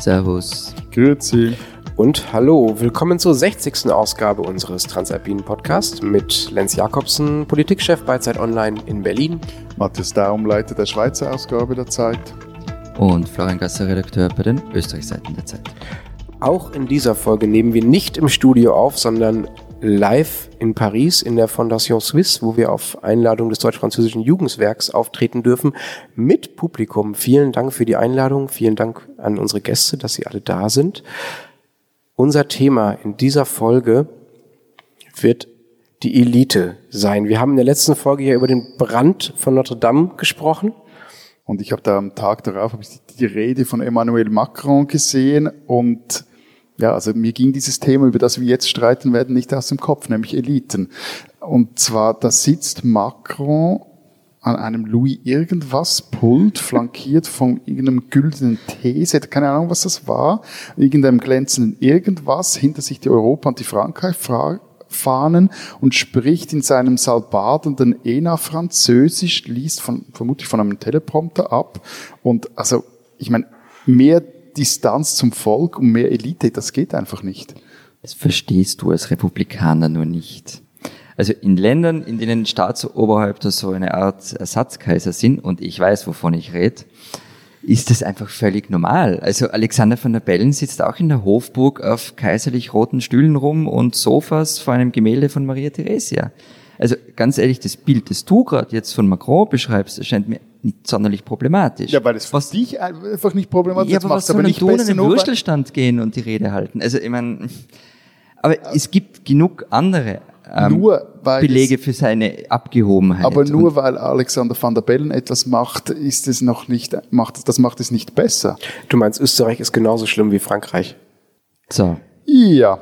Servus. Grüezi. Und hallo, willkommen zur 60. Ausgabe unseres Transalpinen Podcasts mit Lenz Jakobsen, Politikchef bei Zeit Online in Berlin. Matthias Daum, Leiter der Schweizer Ausgabe der Zeit. Und Florian Gasser, Redakteur bei den Österreichseiten der Zeit. Auch in dieser Folge nehmen wir nicht im Studio auf, sondern live in Paris in der Fondation Suisse, wo wir auf Einladung des deutsch-französischen Jugendwerks auftreten dürfen, mit Publikum. Vielen Dank für die Einladung, vielen Dank an unsere Gäste, dass sie alle da sind. Unser Thema in dieser Folge wird die Elite sein. Wir haben in der letzten Folge ja über den Brand von Notre Dame gesprochen. Und ich habe da am Tag darauf ich die Rede von Emmanuel Macron gesehen und ja, also mir ging dieses Thema, über das wir jetzt streiten werden, nicht aus dem Kopf, nämlich Eliten. Und zwar, da sitzt Macron an einem Louis irgendwas Pult, flankiert von irgendeinem güldenen These, keine Ahnung, was das war, irgendeinem glänzenden irgendwas, hinter sich die Europa und die Frankreich Fahnen und spricht in seinem salbadenden ENA Französisch, liest von, vermutlich von einem Teleprompter ab und also, ich meine, mehr Distanz zum Volk und mehr Elite, das geht einfach nicht. Das verstehst du als Republikaner nur nicht. Also in Ländern, in denen Staatsoberhäupter so eine Art Ersatzkaiser sind, und ich weiß, wovon ich rede, ist das einfach völlig normal. Also Alexander von der Bellen sitzt auch in der Hofburg auf kaiserlich roten Stühlen rum und Sofas vor einem Gemälde von Maria Theresia. Also ganz ehrlich, das Bild, das du gerade jetzt von Macron beschreibst, erscheint mir nicht sonderlich problematisch. Ja, weil es was dich einfach nicht problematisch ist. Ja, aber was soll aber nicht in den Würstelstand gehen und die Rede halten? Also ich meine, aber ja. es gibt genug andere ähm, Belege für seine Abgehobenheit. Aber nur weil Alexander van der Bellen etwas macht, ist es noch nicht, macht, das macht es nicht besser. Du meinst, Österreich ist genauso schlimm wie Frankreich? So. Ja.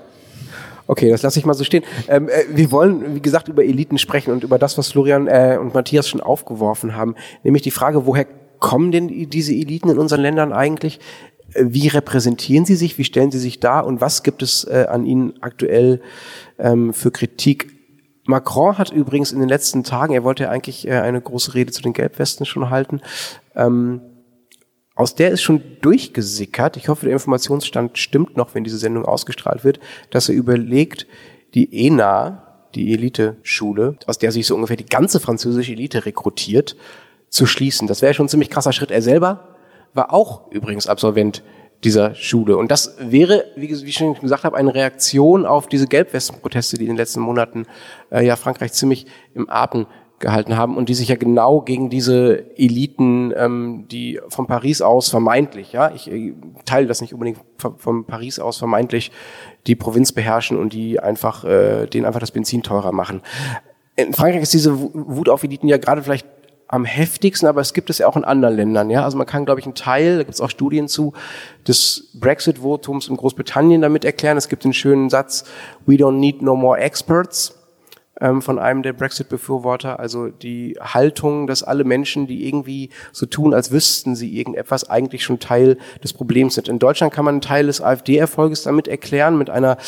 Okay, das lasse ich mal so stehen. Ähm, äh, wir wollen, wie gesagt, über Eliten sprechen und über das, was Florian äh, und Matthias schon aufgeworfen haben, nämlich die Frage, woher kommen denn diese Eliten in unseren Ländern eigentlich? Äh, wie repräsentieren sie sich? Wie stellen sie sich dar? Und was gibt es äh, an ihnen aktuell ähm, für Kritik? Macron hat übrigens in den letzten Tagen, er wollte ja eigentlich äh, eine große Rede zu den Gelbwesten schon halten, ähm, aus der ist schon durchgesickert, ich hoffe, der Informationsstand stimmt noch, wenn diese Sendung ausgestrahlt wird, dass er überlegt, die ENA, die Elite-Schule, aus der sich so ungefähr die ganze französische Elite rekrutiert, zu schließen. Das wäre schon ein ziemlich krasser Schritt. Er selber war auch übrigens Absolvent dieser Schule. Und das wäre, wie, ich schon gesagt habe, eine Reaktion auf diese Gelbwesten-Proteste, die in den letzten Monaten äh, ja Frankreich ziemlich im Atem gehalten haben und die sich ja genau gegen diese Eliten, ähm, die von Paris aus vermeintlich, ja, ich äh, teile das nicht unbedingt von, Paris aus vermeintlich die Provinz beherrschen und die einfach, äh, denen einfach das Benzin teurer machen. In Frankreich ist diese Wut auf Eliten ja gerade vielleicht am heftigsten, aber es gibt es ja auch in anderen Ländern. Ja, also man kann, glaube ich, einen Teil, da gibt es auch Studien zu, des Brexit-Votums in Großbritannien damit erklären. Es gibt den schönen Satz: "We don't need no more experts." Ähm, von einem der Brexit-Befürworter. Also die Haltung, dass alle Menschen, die irgendwie so tun, als wüssten sie irgendetwas, eigentlich schon Teil des Problems sind. In Deutschland kann man einen Teil des AfD-Erfolges damit erklären, mit einer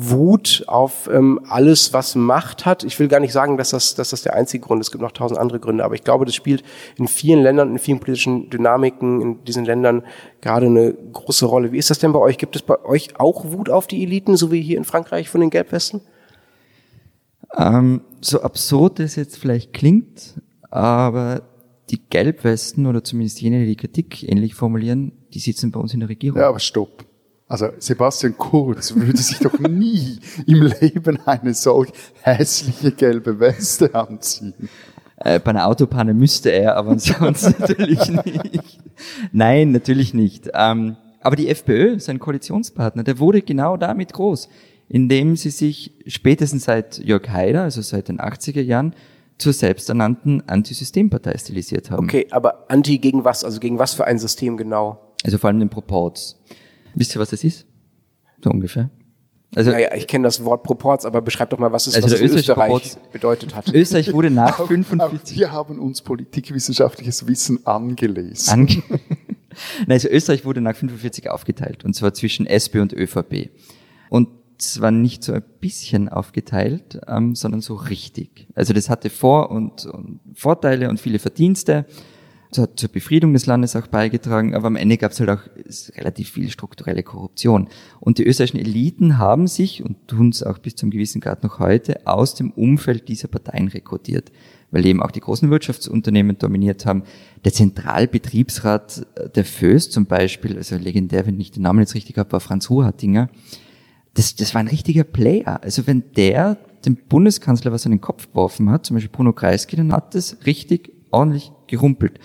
Wut auf ähm, alles, was Macht hat. Ich will gar nicht sagen, dass das, dass das der einzige Grund ist. Es gibt noch tausend andere Gründe. Aber ich glaube, das spielt in vielen Ländern, in vielen politischen Dynamiken in diesen Ländern gerade eine große Rolle. Wie ist das denn bei euch? Gibt es bei euch auch Wut auf die Eliten, so wie hier in Frankreich von den Gelbwesten? Ähm, so absurd es jetzt vielleicht klingt, aber die Gelbwesten oder zumindest jene, die die Kritik ähnlich formulieren, die sitzen bei uns in der Regierung. Ja, aber stopp. Also Sebastian Kurz würde sich doch nie im Leben eine solch hässliche gelbe Weste anziehen. Äh, bei einer Autopanne müsste er, aber sonst natürlich nicht. Nein, natürlich nicht. Ähm, aber die FPÖ, sein Koalitionspartner, der wurde genau damit groß indem sie sich spätestens seit Jörg Haider, also seit den 80er Jahren, zur selbsternannten Antisystempartei stilisiert haben. Okay, aber anti gegen was? Also gegen was für ein System genau? Also vor allem den Proports. Wisst ihr, was das ist? So ungefähr. Also, naja, ich kenne das Wort Proports, aber beschreib doch mal, was es, also was Österreich, Österreich bedeutet hat. Österreich wurde nach 45... Wir haben uns politikwissenschaftliches Wissen angelesen. Ange Nein, also Österreich wurde nach 45 aufgeteilt, und zwar zwischen SP und ÖVP. Und zwar nicht so ein bisschen aufgeteilt, ähm, sondern so richtig. Also das hatte Vor- und, und Vorteile und viele Verdienste. Das hat zur Befriedung des Landes auch beigetragen, aber am Ende gab es halt auch relativ viel strukturelle Korruption. Und die österreichischen Eliten haben sich und tun es auch bis zum gewissen Grad noch heute aus dem Umfeld dieser Parteien rekrutiert, weil eben auch die großen Wirtschaftsunternehmen dominiert haben. Der Zentralbetriebsrat der FÖS zum Beispiel, also legendär, wenn ich den Namen jetzt richtig habe, war Franz Hohartinger, das, das war ein richtiger Player. Also wenn der dem Bundeskanzler was an den Kopf geworfen hat, zum Beispiel Bruno Kreisky, dann hat das richtig ordentlich gerumpelt.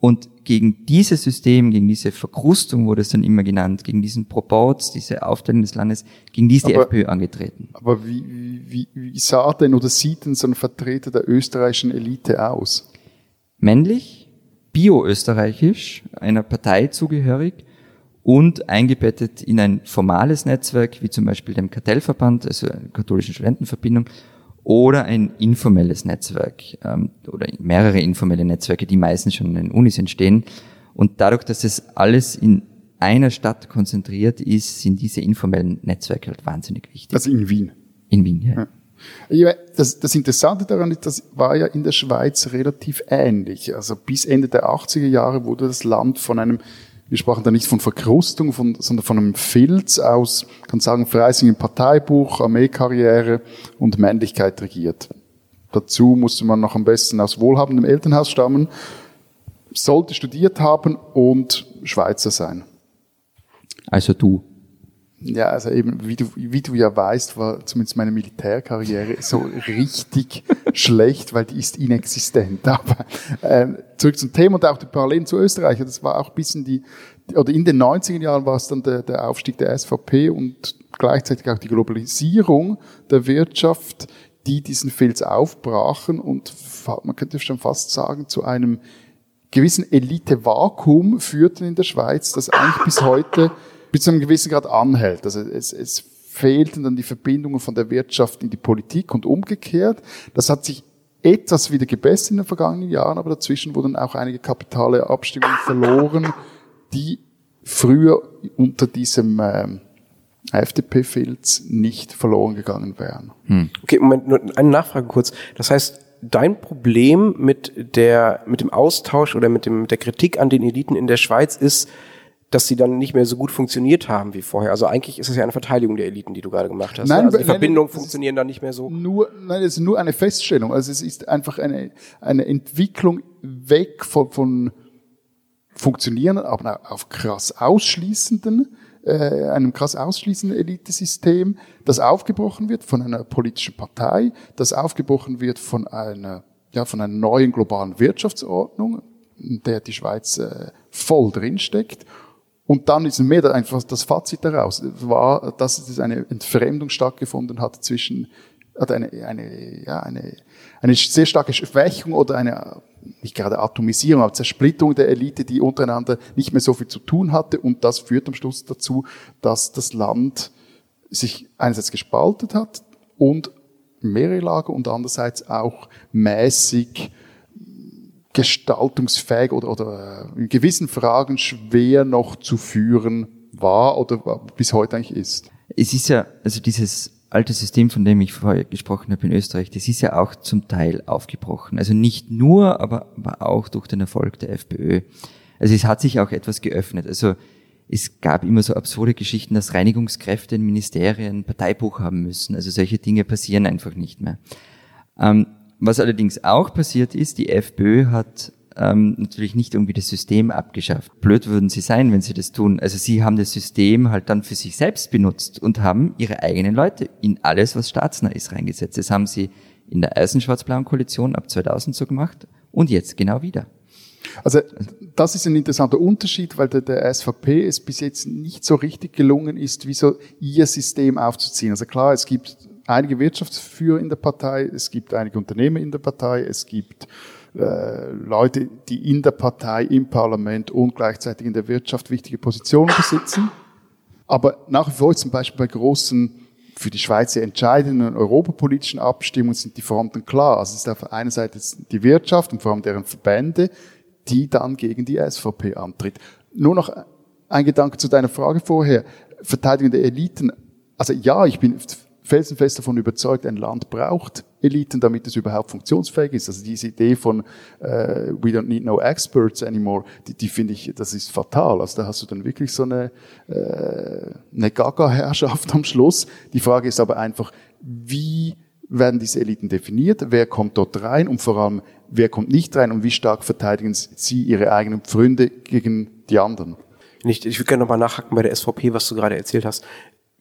Und gegen dieses System, gegen diese Verkrustung wurde es dann immer genannt, gegen diesen Proports, diese Aufteilung des Landes, gegen die ist die aber, FPÖ angetreten. Aber wie, wie, wie sah denn oder sieht denn so ein Vertreter der österreichischen Elite aus? Männlich, bio-österreichisch, einer Partei zugehörig und eingebettet in ein formales Netzwerk, wie zum Beispiel dem Kartellverband, also der katholischen Studentenverbindung, oder ein informelles Netzwerk ähm, oder mehrere informelle Netzwerke, die meistens schon in den Unis entstehen. Und dadurch, dass das alles in einer Stadt konzentriert ist, sind diese informellen Netzwerke halt wahnsinnig wichtig. Also in Wien. In Wien, ja. ja. Das, das Interessante daran ist, das war ja in der Schweiz relativ ähnlich. Also bis Ende der 80er Jahre wurde das Land von einem wir sprachen da nicht von Verkrustung, von, sondern von einem Filz aus, kann sagen, Freising im Parteibuch, Armeekarriere und Männlichkeit regiert. Dazu musste man noch am besten aus wohlhabendem Elternhaus stammen, sollte studiert haben und Schweizer sein. Also du. Ja, also eben, wie du, wie du ja weißt, war zumindest meine Militärkarriere so richtig schlecht, weil die ist inexistent. Aber ähm, zurück zum Thema und auch die Parallelen zu Österreich. Das war auch ein bisschen die, oder in den 90er Jahren war es dann der, der Aufstieg der SVP und gleichzeitig auch die Globalisierung der Wirtschaft, die diesen Filz aufbrachen und man könnte schon fast sagen, zu einem gewissen Elite-Vakuum führten in der Schweiz, das eigentlich bis heute bis zu einem gewissen Grad anhält. Also es, es fehlten dann die Verbindungen von der Wirtschaft in die Politik und umgekehrt. Das hat sich etwas wieder gebessert in den vergangenen Jahren, aber dazwischen wurden auch einige kapitale Abstimmungen verloren, die früher unter diesem ähm, FDP-Filz nicht verloren gegangen wären. Hm. Okay, Moment, nur eine Nachfrage kurz. Das heißt, dein Problem mit der, mit dem Austausch oder mit dem, mit der Kritik an den Eliten in der Schweiz ist, dass sie dann nicht mehr so gut funktioniert haben wie vorher. Also eigentlich ist es ja eine Verteidigung der Eliten, die du gerade gemacht hast. Nein, also die Verbindungen funktionieren dann nicht mehr so. Nur, nein, es ist nur eine Feststellung. Also es ist einfach eine, eine Entwicklung weg von, von funktionierenden, aber auf krass ausschließenden, äh, einem krass ausschließenden Elitesystem, das aufgebrochen wird von einer politischen Partei, das aufgebrochen wird von einer, ja, von einer neuen globalen Wirtschaftsordnung, in der die Schweiz äh, voll drinsteckt und dann ist mir einfach das Fazit daraus, war, dass es eine Entfremdung stattgefunden hat zwischen, hat eine, eine, ja, eine, eine sehr starke Schwächung oder eine, nicht gerade Atomisierung, aber Zersplitterung der Elite, die untereinander nicht mehr so viel zu tun hatte. Und das führt am Schluss dazu, dass das Land sich einerseits gespaltet hat und mehrere Lager und andererseits auch mäßig gestaltungsfähig oder, oder äh, in gewissen Fragen schwer noch zu führen war oder bis heute eigentlich ist. Es ist ja, also dieses alte System, von dem ich vorher gesprochen habe in Österreich, das ist ja auch zum Teil aufgebrochen. Also nicht nur, aber, aber auch durch den Erfolg der FPÖ. Also es hat sich auch etwas geöffnet. Also es gab immer so absurde Geschichten, dass Reinigungskräfte in Ministerien Parteibuch haben müssen. Also solche Dinge passieren einfach nicht mehr. Ähm, was allerdings auch passiert ist, die FPÖ hat ähm, natürlich nicht irgendwie das System abgeschafft. Blöd würden sie sein, wenn sie das tun. Also sie haben das System halt dann für sich selbst benutzt und haben ihre eigenen Leute in alles, was staatsnah ist, reingesetzt. Das haben sie in der ersten schwarz-blauen Koalition ab 2000 so gemacht und jetzt genau wieder. Also das ist ein interessanter Unterschied, weil der, der SVP es bis jetzt nicht so richtig gelungen ist, wie so ihr System aufzuziehen. Also klar, es gibt einige Wirtschaftsführer in der Partei, es gibt einige Unternehmer in der Partei, es gibt äh, Leute, die in der Partei, im Parlament und gleichzeitig in der Wirtschaft wichtige Positionen besitzen. Aber nach wie vor zum Beispiel bei großen, für die Schweiz entscheidenden europapolitischen Abstimmungen sind die Fronten klar. Also es ist auf der einen Seite die Wirtschaft und vor allem deren Verbände, die dann gegen die SVP antritt. Nur noch ein Gedanke zu deiner Frage vorher. Verteidigung der Eliten. Also ja, ich bin felsenfest davon überzeugt, ein Land braucht Eliten, damit es überhaupt funktionsfähig ist. Also diese Idee von äh, we don't need no experts anymore, die, die finde ich, das ist fatal. Also da hast du dann wirklich so eine, äh, eine Gaga-Herrschaft am Schluss. Die Frage ist aber einfach, wie werden diese Eliten definiert? Wer kommt dort rein? Und vor allem, wer kommt nicht rein? Und wie stark verteidigen sie ihre eigenen Pfründe gegen die anderen? Ich, ich würde gerne nochmal nachhaken bei der SVP, was du gerade erzählt hast.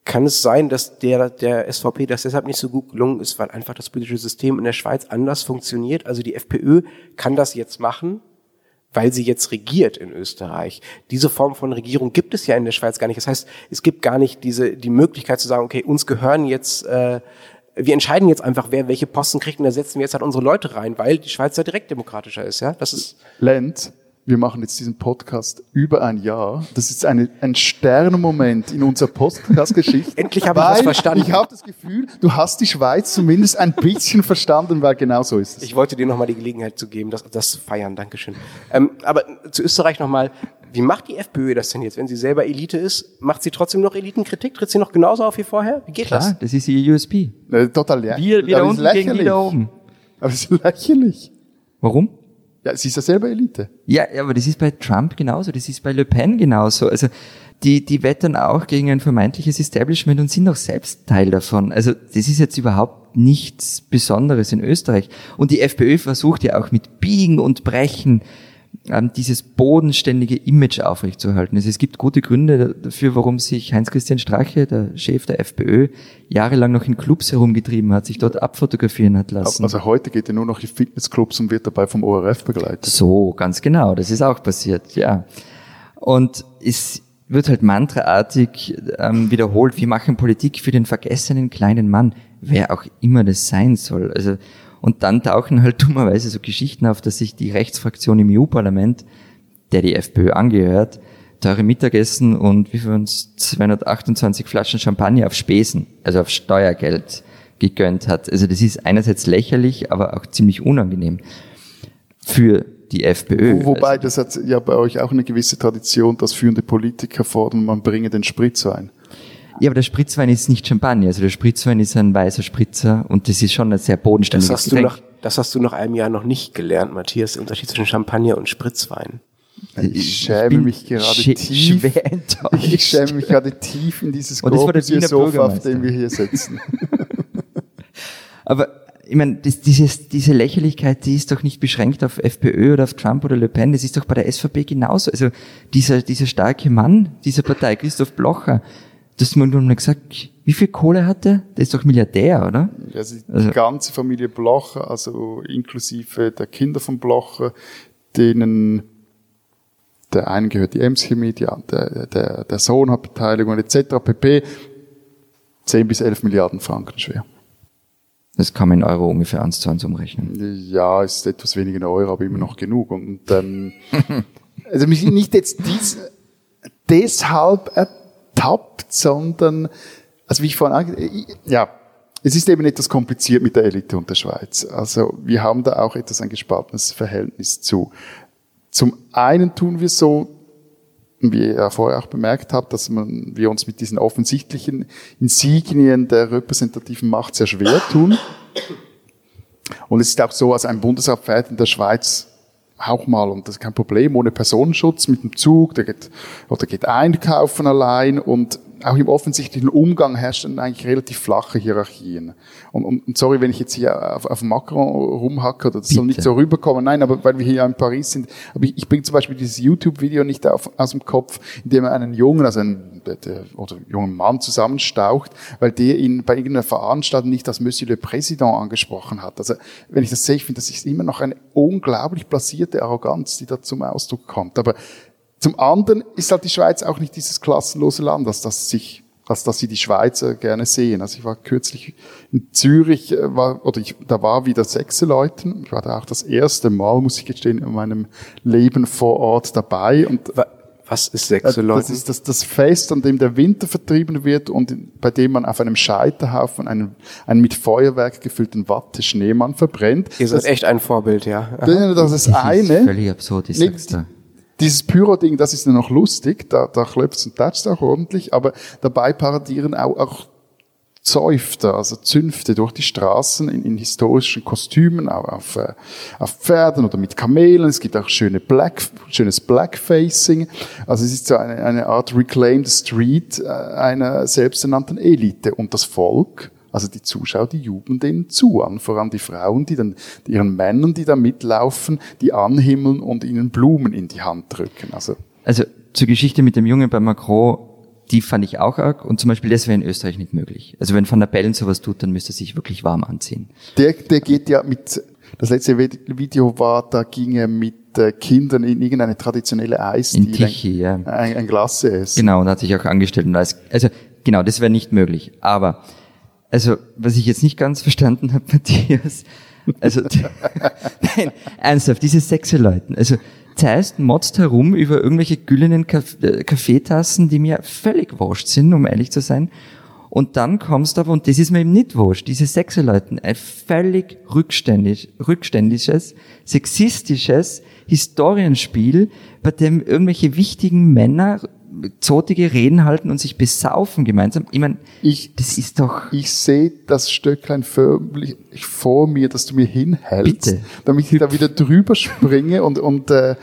Kann es sein, dass der, der SVP das deshalb nicht so gut gelungen ist, weil einfach das politische System in der Schweiz anders funktioniert? Also die FPÖ kann das jetzt machen, weil sie jetzt regiert in Österreich. Diese Form von Regierung gibt es ja in der Schweiz gar nicht. Das heißt, es gibt gar nicht diese die Möglichkeit zu sagen, okay, uns gehören jetzt, äh, wir entscheiden jetzt einfach, wer welche Posten kriegt und da setzen wir jetzt halt unsere Leute rein, weil die Schweiz ja direkt demokratischer ist. Ja, das ist Lenz, wir machen jetzt diesen Podcast über ein Jahr. Das ist eine, ein Sternmoment in unserer Podcast-Geschichte. Endlich habe ich was verstanden. Ich habe das Gefühl, du hast die Schweiz zumindest ein bisschen verstanden, weil genau so ist es. Ich wollte dir nochmal die Gelegenheit zu geben, das, das zu feiern. Dankeschön. Ähm, aber zu Österreich nochmal. Wie macht die FPÖ das denn jetzt, wenn sie selber Elite ist? Macht sie trotzdem noch Elitenkritik? Tritt sie noch genauso auf wie vorher? Wie geht Klar, das? das ist ihr USP. Äh, total ja. Wir, wir da unten gegen die da oben. Aber es ist lächerlich. Warum? Ja, sie ist ja selber Elite. Ja, aber das ist bei Trump genauso, das ist bei Le Pen genauso. Also die, die wettern auch gegen ein vermeintliches Establishment und sind auch selbst Teil davon. Also das ist jetzt überhaupt nichts Besonderes in Österreich. Und die FPÖ versucht ja auch mit Biegen und Brechen dieses bodenständige Image aufrechtzuerhalten. Also es gibt gute Gründe dafür, warum sich Heinz-Christian Strache, der Chef der FPÖ, jahrelang noch in Clubs herumgetrieben hat, sich dort abfotografieren hat lassen. Also heute geht er nur noch in Fitnessclubs und wird dabei vom ORF begleitet. So, ganz genau. Das ist auch passiert, ja. Und es wird halt mantraartig ähm, wiederholt, wir machen Politik für den vergessenen kleinen Mann, wer auch immer das sein soll. Also und dann tauchen halt dummerweise so Geschichten auf, dass sich die Rechtsfraktion im EU-Parlament, der die FPÖ angehört, teure Mittagessen und wie für uns 228 Flaschen Champagner auf Spesen, also auf Steuergeld gegönnt hat. Also das ist einerseits lächerlich, aber auch ziemlich unangenehm für die FPÖ. Wobei, das hat ja bei euch auch eine gewisse Tradition, dass führende Politiker fordern, man bringe den Spritzwein. Ja, aber der Spritzwein ist nicht Champagner. Also der Spritzwein ist ein weißer Spritzer und das ist schon ein sehr bodenständiges das hast Getränk. Du noch, das hast du nach einem Jahr noch nicht gelernt, Matthias, der Unterschied zwischen Champagner und Spritzwein. Ich schäme mich gerade sch tief. Schwer enttäuscht. Ich schäme mich gerade tief in dieses große Sofa, auf dem wir hier sitzen. aber ich meine, das, dieses, diese Lächerlichkeit, die ist doch nicht beschränkt auf FPÖ oder auf Trump oder Le Pen, das ist doch bei der SVP genauso. Also dieser, dieser starke Mann dieser Partei, Christoph Blocher, das man nur gesagt, wie viel Kohle hat der? Der ist doch Milliardär, oder? Also die also, ganze Familie Blocher, also inklusive der Kinder von Blocher, denen der einen gehört die Ems-Chemie, der, der, der Sohn hat Beteiligung etc. pp. 10 bis 11 Milliarden Franken schwer. Das kann man in Euro ungefähr eins zu eins umrechnen. Ja, ist etwas weniger in Euro, aber immer noch genug. Und ähm, also nicht jetzt dies, deshalb ertappt, sondern, also wie ich vorhin ange ja, es ist eben etwas kompliziert mit der Elite und der Schweiz. Also wir haben da auch etwas ein gespaltenes Verhältnis zu. Zum einen tun wir so, wie ihr vorher auch bemerkt habt, dass man, wir uns mit diesen offensichtlichen Insignien der repräsentativen Macht sehr schwer tun. Und es ist auch so, als ein Bundesrat fährt in der Schweiz auch mal, und das ist kein Problem, ohne Personenschutz mit dem Zug, der geht, oder geht einkaufen allein und auch im offensichtlichen Umgang herrschen eigentlich relativ flache Hierarchien. Und, und, und sorry, wenn ich jetzt hier auf, auf Macron rumhacke, das Bitte. soll nicht so rüberkommen. Nein, aber weil wir hier in Paris sind. Aber ich, ich bringe zum Beispiel dieses YouTube-Video nicht auf, aus dem Kopf, in dem er einen Jungen, also einen der, der, oder jungen Mann zusammenstaucht, weil der ihn bei irgendeiner Veranstaltung nicht als Monsieur le Président angesprochen hat. Also wenn ich das sehe, ich finde, das ist immer noch eine unglaublich blasierte Arroganz, die da zum Ausdruck kommt. Aber zum anderen ist halt die Schweiz auch nicht dieses klassenlose Land, als das sich als dass sie die Schweizer gerne sehen. Also ich war kürzlich in Zürich, äh, war, oder ich, da war wieder sechs Leute. Ich war da auch das erste Mal, muss ich gestehen, in meinem Leben vor Ort dabei. Und was ist sechs Leute? Das ist das, das Fest, an dem der Winter vertrieben wird und bei dem man auf einem Scheiterhaufen einen, einen mit Feuerwerk gefüllten Watte-Schneemann verbrennt. Ihr seid das, echt ein Vorbild, ja. Das ist eine. Völlig absurd, sag's da. Dieses Pyro-Ding, das ist ja noch lustig, da, da klopft und tätscht auch ordentlich, aber dabei paradieren auch, auch Zäufte, also Zünfte durch die Straßen in, in historischen Kostümen, auch auf, äh, auf Pferden oder mit Kamelen. Es gibt auch schöne Black, schönes Blackfacing. Also es ist so eine, eine Art Reclaimed Street äh, einer selbsternannten Elite. Und das Volk, also die Zuschauer, die jubeln denen zu an, vor allem die Frauen, die dann die ihren Männern, die da mitlaufen, die anhimmeln und ihnen Blumen in die Hand drücken. Also, also zur Geschichte mit dem Jungen bei Macron die fand ich auch arg und zum Beispiel das wäre in Österreich nicht möglich. Also wenn Van der Bellen sowas tut, dann müsste er sich wirklich warm anziehen. Der, der geht ja mit, das letzte Video war, da ging er mit äh, Kindern in irgendeine traditionelle Eis, in Tichy, ja. ein, ein Glas essen. Genau, und hat sich auch angestellt. Und also genau, das wäre nicht möglich. Aber, also was ich jetzt nicht ganz verstanden habe, Matthias, also nein, ernsthaft, diese Sechse-Leuten, also Zeist motzt herum über irgendwelche güldenen äh, Kaffeetassen, die mir völlig wurscht sind, um ehrlich zu sein. Und dann kommst du aber, und das ist mir eben nicht wurscht, diese Sechserleuten, ein völlig rückständig, rückständisches, sexistisches Historienspiel, bei dem irgendwelche wichtigen Männer zotige Reden halten und sich besaufen gemeinsam. Ich meine, ich, das ist doch. Ich sehe das Stöcklein förmlich vor mir, dass du mir hinhältst, Bitte. damit ich da wieder drüber springe und, und äh,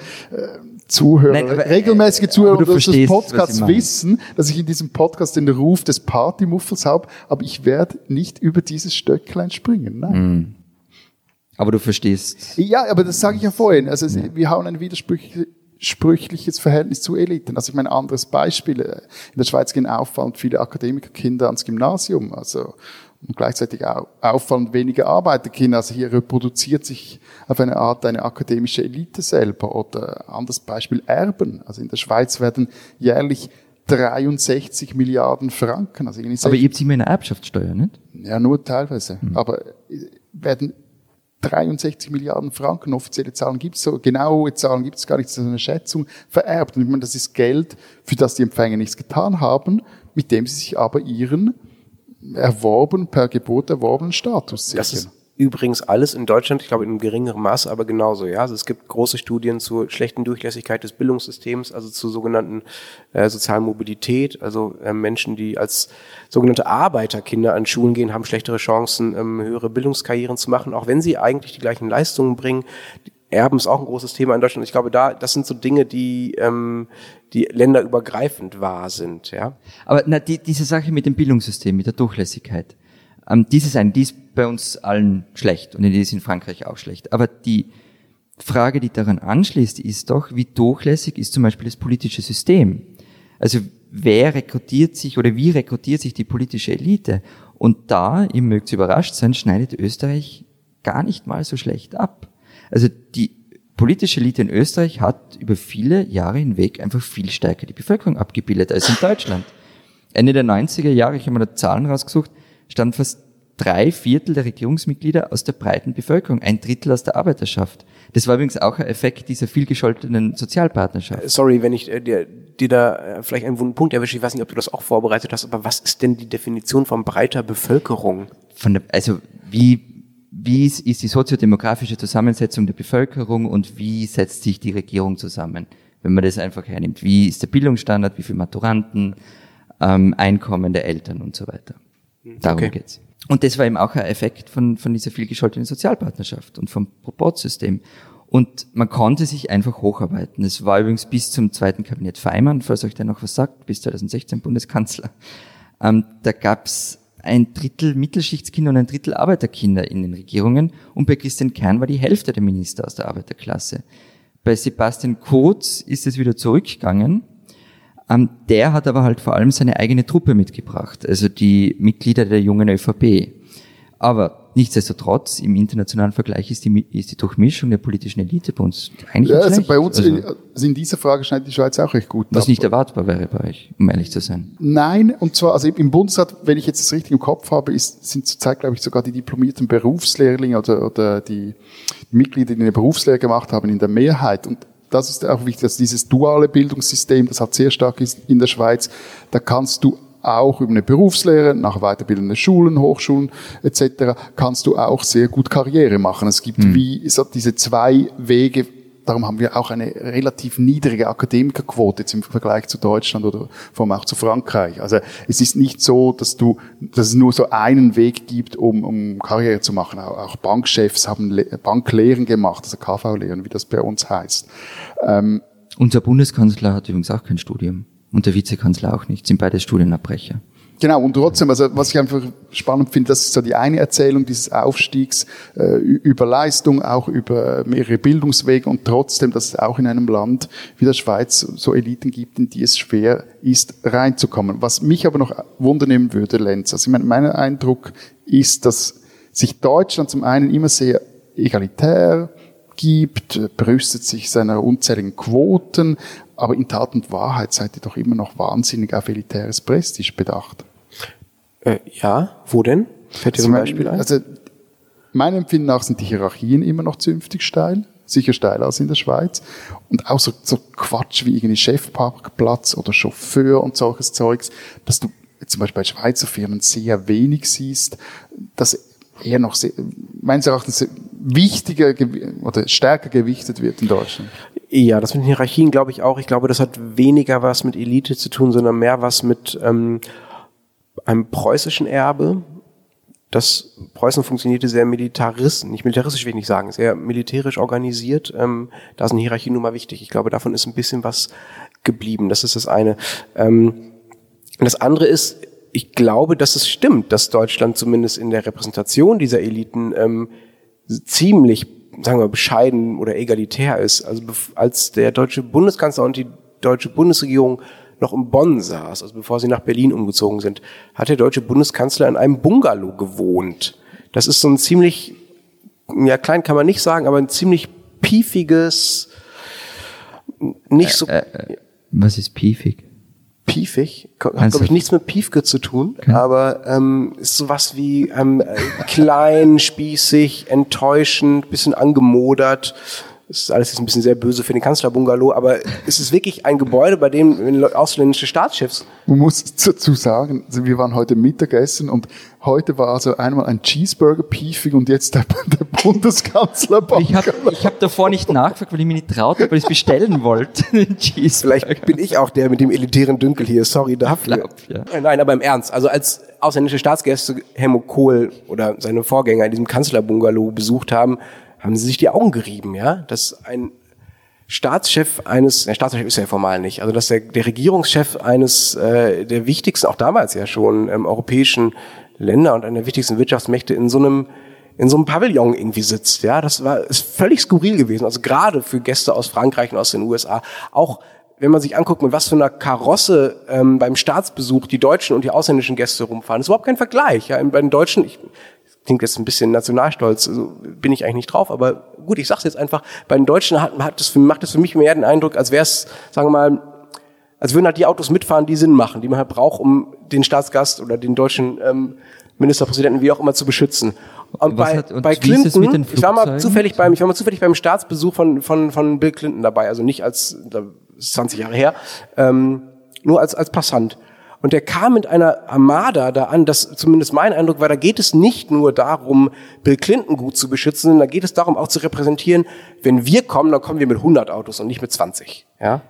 Zuhörer, Nein, aber, regelmäßige Zuhörer und des Podcasts wissen, dass ich in diesem Podcast den Ruf des Partymuffels habe, aber ich werde nicht über dieses Stöcklein springen. Nein. Mm. Aber du verstehst. Ja, aber das sage ich ja vorhin. Also ja. wir haben eine widersprüchliche sprüchliches Verhältnis zu Eliten. Also ich meine, anderes Beispiel. Äh, in der Schweiz gehen auffallend viele Akademikerkinder ans Gymnasium. Also und gleichzeitig auch auffallend wenige Arbeiterkinder. Also hier reproduziert sich auf eine Art eine akademische Elite selber. Oder anderes Beispiel Erben. Also in der Schweiz werden jährlich 63 Milliarden Franken. Also Aber ihr habt immer eine Erbschaftssteuer, nicht? Ja, nur teilweise. Hm. Aber äh, werden 63 Milliarden Franken, offizielle Zahlen gibt es, so genaue Zahlen gibt es gar nicht, das ist eine Schätzung, vererbt. Und ich meine, das ist Geld, für das die Empfänger nichts getan haben, mit dem sie sich aber ihren erworben, per Gebot erworbenen Status sichern übrigens alles in Deutschland, ich glaube in einem geringeren Maße, aber genauso. Ja, also es gibt große Studien zur schlechten Durchlässigkeit des Bildungssystems, also zur sogenannten äh, sozialen Mobilität. Also äh, Menschen, die als sogenannte Arbeiterkinder an Schulen gehen, haben schlechtere Chancen, ähm, höhere Bildungskarrieren zu machen, auch wenn sie eigentlich die gleichen Leistungen bringen. Erben ist auch ein großes Thema in Deutschland. Ich glaube, da das sind so Dinge, die ähm, die länderübergreifend wahr sind. Ja. Aber na, die, diese Sache mit dem Bildungssystem, mit der Durchlässigkeit ähm, dies ist ein, dies bei uns allen schlecht und die ist in Frankreich auch schlecht. Aber die Frage, die daran anschließt, ist doch, wie durchlässig ist zum Beispiel das politische System? Also wer rekrutiert sich oder wie rekrutiert sich die politische Elite? Und da, ihr mögt überrascht sein, schneidet Österreich gar nicht mal so schlecht ab. Also die politische Elite in Österreich hat über viele Jahre hinweg einfach viel stärker die Bevölkerung abgebildet als in Deutschland. Ende der 90er Jahre, ich habe mal Zahlen rausgesucht, stammen fast drei Viertel der Regierungsmitglieder aus der breiten Bevölkerung, ein Drittel aus der Arbeiterschaft. Das war übrigens auch ein Effekt dieser vielgescholtenen Sozialpartnerschaft. Sorry, wenn ich äh, dir, dir da äh, vielleicht einen wunden Punkt erwische, ich weiß nicht, ob du das auch vorbereitet hast, aber was ist denn die Definition von breiter Bevölkerung? Von der, also wie, wie ist, ist die soziodemografische Zusammensetzung der Bevölkerung und wie setzt sich die Regierung zusammen? Wenn man das einfach hernimmt. Wie ist der Bildungsstandard, wie viele Maturanten, ähm, Einkommen der Eltern und so weiter. Darum okay. geht's. Und das war eben auch ein Effekt von, von dieser vielgescholtenen Sozialpartnerschaft und vom Proporzsystem. Und man konnte sich einfach hocharbeiten. Es war übrigens bis zum zweiten Kabinett Feimann, falls euch der noch was sagt, bis 2016 Bundeskanzler. Ähm, da gab's ein Drittel Mittelschichtskinder und ein Drittel Arbeiterkinder in den Regierungen. Und bei Christian Kern war die Hälfte der Minister aus der Arbeiterklasse. Bei Sebastian Kurz ist es wieder zurückgegangen. Ähm, der hat aber halt vor allem seine eigene Truppe mitgebracht, also die Mitglieder der jungen ÖVP. Aber nichtsdestotrotz, im internationalen Vergleich ist die, ist die Durchmischung der politischen Elite bei uns eigentlich ja, also bei uns also, in, also in dieser Frage schneidet die Schweiz auch recht gut. Was ab. nicht erwartbar wäre bei euch, um ehrlich zu sein. Nein, und zwar, also im Bundesrat, wenn ich jetzt das richtig im Kopf habe, ist, sind zurzeit, glaube ich, sogar die diplomierten Berufslehrlinge oder, oder die Mitglieder, die eine Berufslehre gemacht haben, in der Mehrheit. Und das ist auch wichtig, dass dieses duale Bildungssystem, das halt sehr stark ist in der Schweiz, da kannst du auch über eine Berufslehre, nach weiterbildenden Schulen, Hochschulen etc., kannst du auch sehr gut Karriere machen. Es gibt hm. wie so diese zwei Wege darum haben wir auch eine relativ niedrige Akademikerquote im Vergleich zu Deutschland oder vor allem auch zu Frankreich. Also es ist nicht so, dass du, dass es nur so einen Weg gibt, um, um Karriere zu machen. Auch, auch Bankchefs haben Banklehren gemacht, also KV-Lehren, wie das bei uns heißt. Ähm, Unser Bundeskanzler hat übrigens auch kein Studium. Und der Vizekanzler auch nicht. Sind beide Studienabbrecher. Genau, und trotzdem, also was ich einfach spannend finde, das ist so die eine Erzählung dieses Aufstiegs äh, über Leistung, auch über mehrere Bildungswege und trotzdem, dass es auch in einem Land wie der Schweiz so Eliten gibt, in die es schwer ist, reinzukommen. Was mich aber noch wundernehmen würde, Lenz, also ich meine, mein Eindruck ist, dass sich Deutschland zum einen immer sehr egalitär gibt, brüstet sich seiner unzähligen Quoten, aber in Tat und Wahrheit seid ihr doch immer noch wahnsinnig auf elitäres Prestige bedacht. Äh, ja, wo denn? Fällt dir also ein Beispiel ein? Also, meinem Empfinden nach sind die Hierarchien immer noch zünftig steil, sicher steiler als in der Schweiz. Und auch so, so Quatsch wie irgendwie Chefparkplatz oder Chauffeur und solches Zeugs, dass du zum Beispiel bei Schweizer Firmen sehr wenig siehst, dass eher noch sehr, meines Erachtens wichtiger oder stärker gewichtet wird in Deutschland. Ja, das mit den Hierarchien glaube ich auch. Ich glaube, das hat weniger was mit Elite zu tun, sondern mehr was mit ähm, einem preußischen Erbe. Das Preußen funktionierte sehr militaristisch, nicht militaristisch will ich nicht sagen, sehr militärisch organisiert. Ähm, da sind Hierarchien nun mal wichtig. Ich glaube, davon ist ein bisschen was geblieben. Das ist das eine. Ähm, das andere ist, ich glaube, dass es stimmt, dass Deutschland zumindest in der Repräsentation dieser Eliten ähm, ziemlich sagen wir, bescheiden oder egalitär ist. Also als der deutsche Bundeskanzler und die deutsche Bundesregierung noch in Bonn saß, also bevor sie nach Berlin umgezogen sind, hat der deutsche Bundeskanzler in einem Bungalow gewohnt. Das ist so ein ziemlich, ja klein kann man nicht sagen, aber ein ziemlich piefiges, nicht so. Äh, äh, was ist piefig? Piefig, hat glaube ich nichts mit Piefke zu tun, okay. aber ähm, ist sowas wie ähm, äh, klein, spießig, enttäuschend, bisschen angemodert. Das ist alles jetzt ein bisschen sehr böse für den Kanzlerbungalow, aber es ist wirklich ein Gebäude, bei dem ausländische Staatschefs. Man muss dazu sagen, also wir waren heute Mittagessen und heute war also einmal ein Cheeseburger piefig und jetzt der, der Bundeskanzler. Ich habe ich hab davor nicht nachgefragt, weil ich mich nicht traute, weil ich es bestellen wollte. Vielleicht bin ich auch der mit dem elitären Dünkel hier, sorry dafür. Glaub, ja. Nein, aber im Ernst, also als ausländische Staatsgäste Helmut Kohl oder seine Vorgänger in diesem Kanzlerbungalow besucht haben, haben sie sich die Augen gerieben, ja, dass ein Staatschef eines, der Staatschef ist ja formal nicht, also dass der, der Regierungschef eines äh, der wichtigsten, auch damals ja schon, ähm, europäischen Länder und einer der wichtigsten Wirtschaftsmächte in so einem in so einem Pavillon irgendwie sitzt, ja, das war ist völlig skurril gewesen, also gerade für Gäste aus Frankreich und aus den USA, auch wenn man sich anguckt, mit was für einer Karosse ähm, beim Staatsbesuch die deutschen und die ausländischen Gäste rumfahren, ist überhaupt kein Vergleich. Ja, bei den Deutschen, ich, klingt jetzt ein bisschen nationalstolz, also bin ich eigentlich nicht drauf, aber gut, ich sag's jetzt einfach, bei den Deutschen hat, hat das für, macht das für mich mehr den Eindruck, als wäre es, sagen wir mal, als würden halt die Autos mitfahren, die Sinn machen, die man halt braucht, um den Staatsgast oder den deutschen ähm, Ministerpräsidenten wie auch immer zu beschützen. Und bei, hat, und bei Clinton, ich war mal zufällig beim, ich war mal zufällig beim Staatsbesuch von, von, von Bill Clinton dabei, also nicht als, das ist 20 Jahre her, ähm, nur als, als Passant. Und der kam mit einer Armada da an, das zumindest mein Eindruck war, da geht es nicht nur darum, Bill Clinton gut zu beschützen, sondern da geht es darum auch zu repräsentieren, wenn wir kommen, dann kommen wir mit 100 Autos und nicht mit 20. Ja?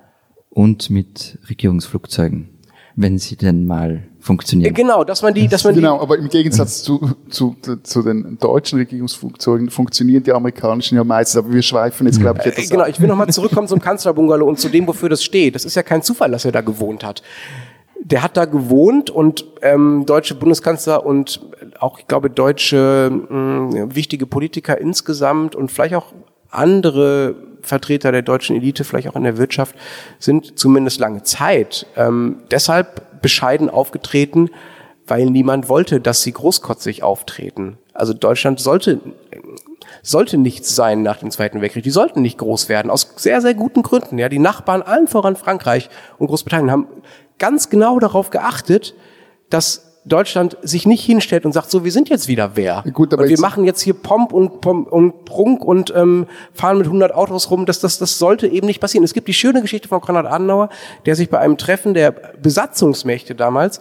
Und mit Regierungsflugzeugen wenn sie denn mal funktionieren. Genau, dass man die, dass man genau, aber im Gegensatz zu, zu, zu den deutschen Regierungsflugzeugen funktionieren die amerikanischen ja meistens, aber wir schweifen jetzt, glaube ich, etwas Genau, ich will nochmal zurückkommen zum Kanzlerbungalow und zu dem, wofür das steht. Das ist ja kein Zufall, dass er da gewohnt hat der hat da gewohnt und ähm, deutsche Bundeskanzler und auch, ich glaube, deutsche mh, mm, wichtige Politiker insgesamt und vielleicht auch andere Vertreter der deutschen Elite, vielleicht auch in der Wirtschaft, sind zumindest lange Zeit ähm, deshalb bescheiden aufgetreten, weil niemand wollte, dass sie großkotzig auftreten. Also Deutschland sollte sollte nichts sein nach dem Zweiten Weltkrieg. Die sollten nicht groß werden, aus sehr, sehr guten Gründen. Ja, die Nachbarn, allen voran Frankreich und Großbritannien, haben ganz genau darauf geachtet, dass Deutschland sich nicht hinstellt und sagt, so, wir sind jetzt wieder wer. Gut, aber und wir machen jetzt hier Pomp und, Pomp und Prunk und ähm, fahren mit 100 Autos rum. Das, das, das sollte eben nicht passieren. Es gibt die schöne Geschichte von Konrad Adenauer, der sich bei einem Treffen der Besatzungsmächte damals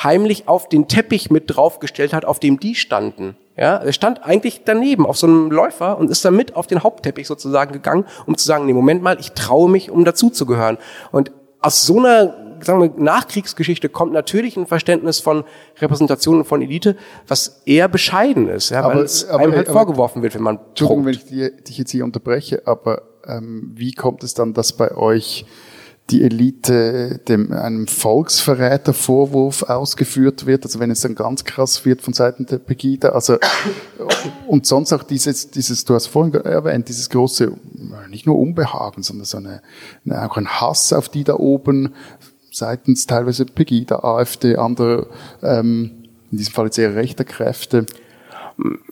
heimlich auf den Teppich mit draufgestellt hat, auf dem die standen. Ja, er stand eigentlich daneben auf so einem Läufer und ist damit auf den Hauptteppich sozusagen gegangen, um zu sagen, nee, Moment mal, ich traue mich, um dazuzugehören. Und aus so einer sagen wir, Nachkriegsgeschichte kommt natürlich ein Verständnis von Repräsentation und von Elite, was eher bescheiden ist, ja, Aber- weil es aber- einem halt aber- vorgeworfen wird, wenn man Entschuldigung, wenn probt. ich dich jetzt hier unterbreche, aber ähm, wie kommt es dann, dass bei euch die Elite dem einem Volksverrätervorwurf ausgeführt wird, also wenn es dann ganz krass wird von Seiten der Pegida, also und sonst auch dieses, dieses, du hast vorhin erwähnt, dieses große, nicht nur Unbehagen, sondern so eine, auch ein Hass auf die da oben seitens teilweise Pegida, AfD, andere, ähm, in diesem Fall jetzt eher rechter Kräfte.